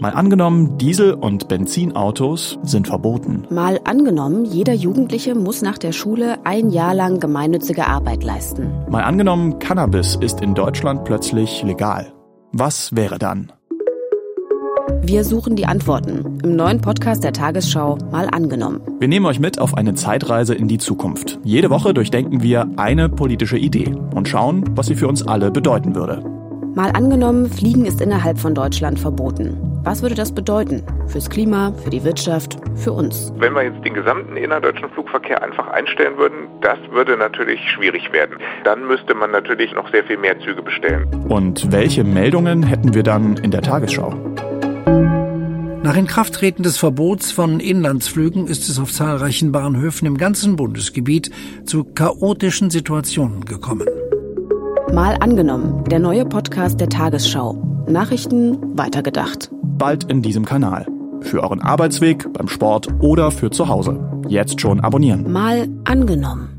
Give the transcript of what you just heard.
Mal angenommen, Diesel- und Benzinautos sind verboten. Mal angenommen, jeder Jugendliche muss nach der Schule ein Jahr lang gemeinnützige Arbeit leisten. Mal angenommen, Cannabis ist in Deutschland plötzlich legal. Was wäre dann? Wir suchen die Antworten im neuen Podcast der Tagesschau Mal angenommen. Wir nehmen euch mit auf eine Zeitreise in die Zukunft. Jede Woche durchdenken wir eine politische Idee und schauen, was sie für uns alle bedeuten würde. Mal angenommen, Fliegen ist innerhalb von Deutschland verboten. Was würde das bedeuten? Fürs Klima, für die Wirtschaft, für uns? Wenn wir jetzt den gesamten innerdeutschen Flugverkehr einfach einstellen würden, das würde natürlich schwierig werden. Dann müsste man natürlich noch sehr viel mehr Züge bestellen. Und welche Meldungen hätten wir dann in der Tagesschau? Nach Inkrafttreten des Verbots von Inlandsflügen ist es auf zahlreichen Bahnhöfen im ganzen Bundesgebiet zu chaotischen Situationen gekommen. Mal angenommen, der neue Podcast der Tagesschau. Nachrichten weitergedacht. Bald in diesem Kanal. Für euren Arbeitsweg, beim Sport oder für zu Hause. Jetzt schon abonnieren. Mal angenommen.